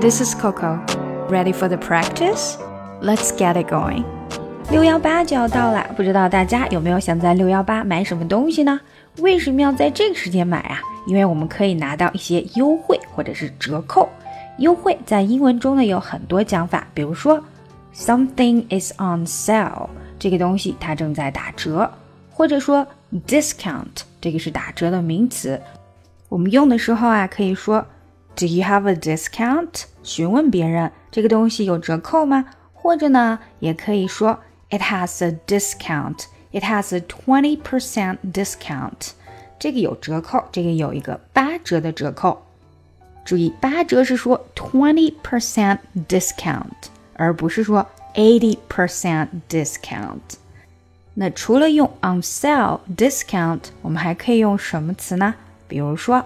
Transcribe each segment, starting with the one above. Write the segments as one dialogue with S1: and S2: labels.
S1: This is Coco. Ready for the practice? Let's get it going. 六幺八就要到了，不知道大家有没有想在六幺八买什么东西呢？为什么要在这个时间买啊？因为我们可以拿到一些优惠或者是折扣。优惠在英文中呢有很多讲法，比如说 something is on sale，这个东西它正在打折，或者说 discount，这个是打折的名词。我们用的时候啊，可以说 Do you have a discount？询问别人这个东西有折扣吗？或者呢，也可以说 It has a discount. It has a twenty percent discount. 这个有折扣，这个有一个八折的折扣。注意，八折是说 twenty percent discount，而不是说 eighty percent discount。那除了用 on sale、discount，我们还可以用什么词呢？比如说，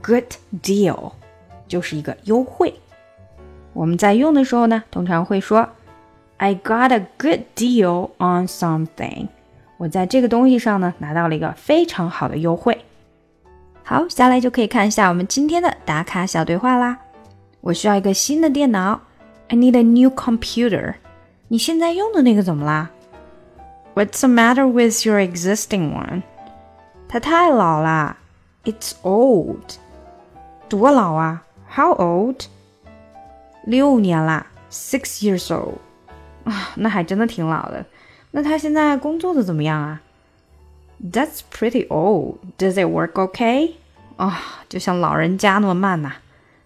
S1: good deal 就是一个优惠。我们在用的时候呢，通常会说，I got a good deal on something。我在这个东西上呢，拿到了一个非常好的优惠。好，下来就可以看一下我们今天的打卡小对话啦。我需要一个新的电脑，I need a new computer。你现在用的那个怎么啦？What's the matter with your existing one？它太老啦。it's old. 多老啊 ？How old? 六年啦，six years old. 啊，那还真的挺老的。那他现在工作的怎么样啊？That's pretty old. Does it work okay? 啊，就像老人家那么慢呐、啊、，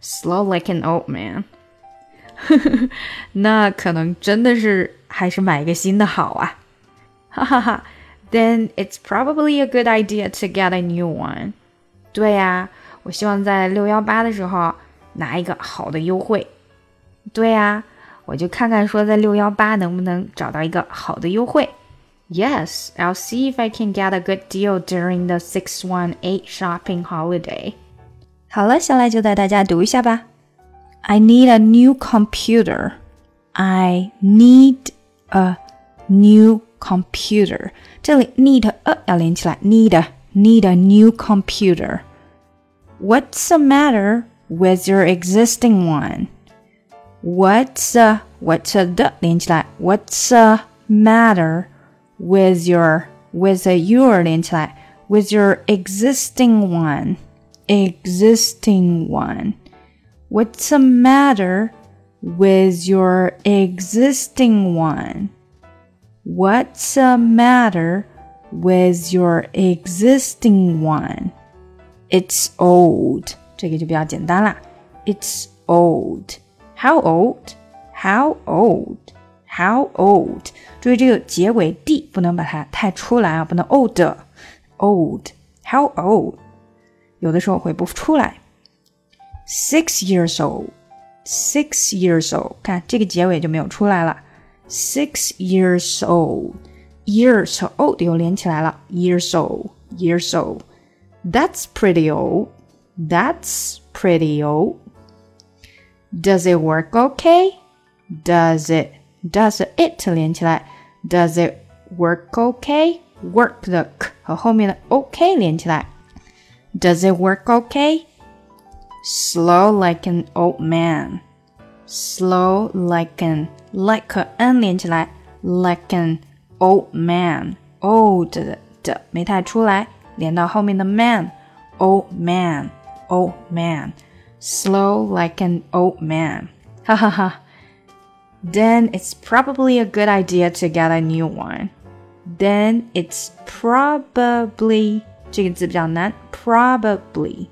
S1: slow like an old man. 那可能真的是还是买一个新的好啊。哈哈哈。Then it's probably a good idea to get a new one. 对呀，我希望在六幺八的时候 拿一个好的优惠。对呀，我就看看说在六幺八能不能找到一个好的优惠。Yes, I'll see if I can get a good deal during the six one eight shopping holiday. 好了，下来就带大家读一下吧。I need a new computer. I need a new computer. 这里 need 呃要连起来，need。need a new computer. What's the matter with your existing one? What's the what's the 连起来？What's the matter with your with a your 连起来？With your existing one, existing one. What's the matter with your existing one? What's the matter with your existing one. It's old. 这个就比较简单啦。It's old. How old? How old? How old? 注意这个结尾 d 不能把它太出来啊，不能 old。old. How old? 有的时候会不出来。Six years old. Six years old. 看这个结尾就没有出来了。Six years old years old 又连起来了，years old, years old. That's pretty old. That's pretty old. Does it work okay? Does it? Does it 连起来？Does it work okay? Work 的 k 和后面的 OK 连起来。Does it work okay? Slow like an old man. Slow like an like n 连起来，like an old man old 的没太出来，连到后面的 man old man old man slow like an old man，哈哈哈。Then it's probably a good idea to get a new one. Then it's probably 这个字比较难，probably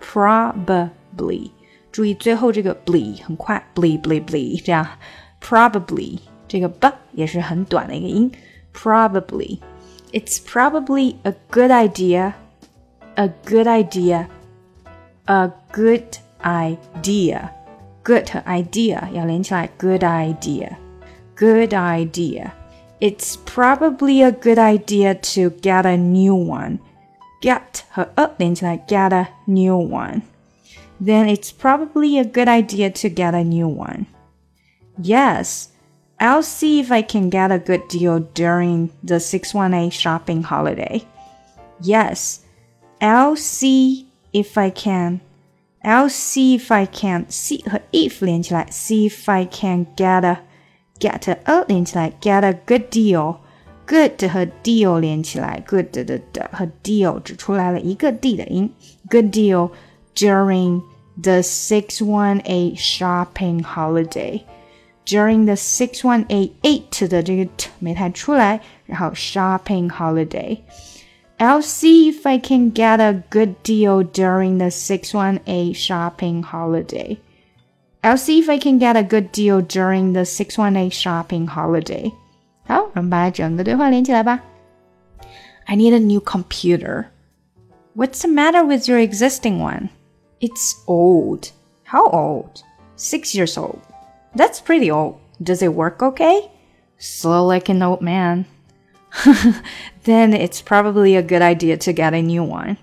S1: probably 注意最后这个 bly 很快 bly bly bly 这样 probably 这个 b 也是很短的一个音。probably. It's probably a good idea. A good idea. A good idea. Good idea 要连起来，good idea. Good idea. It's probably a good idea to get a new one. Get 和 a 连起来，get a new one. Then it's probably a good idea to get a new one. Yes. I'll see if I can get a good deal during the 618 shopping holiday. Yes, I'll see if I can. I'll see if I can see 和 if 连起来，see if I can get a get a 连起来，get a good deal。good 和 deal 连起来，good 的的和 deal 只出来了一个 d 的音。Good deal during the six one eight shopping holiday. During the six one eight eight 的这个 t 没太出来，然后 shopping holiday。 I'll see if I can get a good deal during the 618 shopping holiday. I'll see if I can get a good deal during the 618 shopping holiday. 好，我们把整个对话连起来吧。I need a new computer. What's the matter with your existing one? It's old. How old? Six years old. That's pretty old. Does it work okay? Slow like an old man. then it's probably a good idea to get a new one.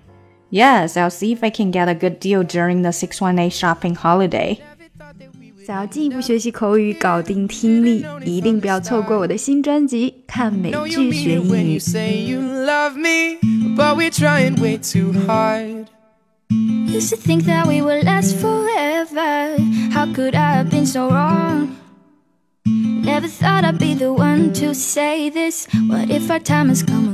S1: Yes, I'll see if I can get a good deal during the 618 shopping holiday. 想要进一步学习口语，搞定听力，一定不要错过我的新专辑《看美剧学英语》。
S2: Used to think that we would last forever. How could I have been so wrong? Never thought I'd be the one to say this. What if our time has come?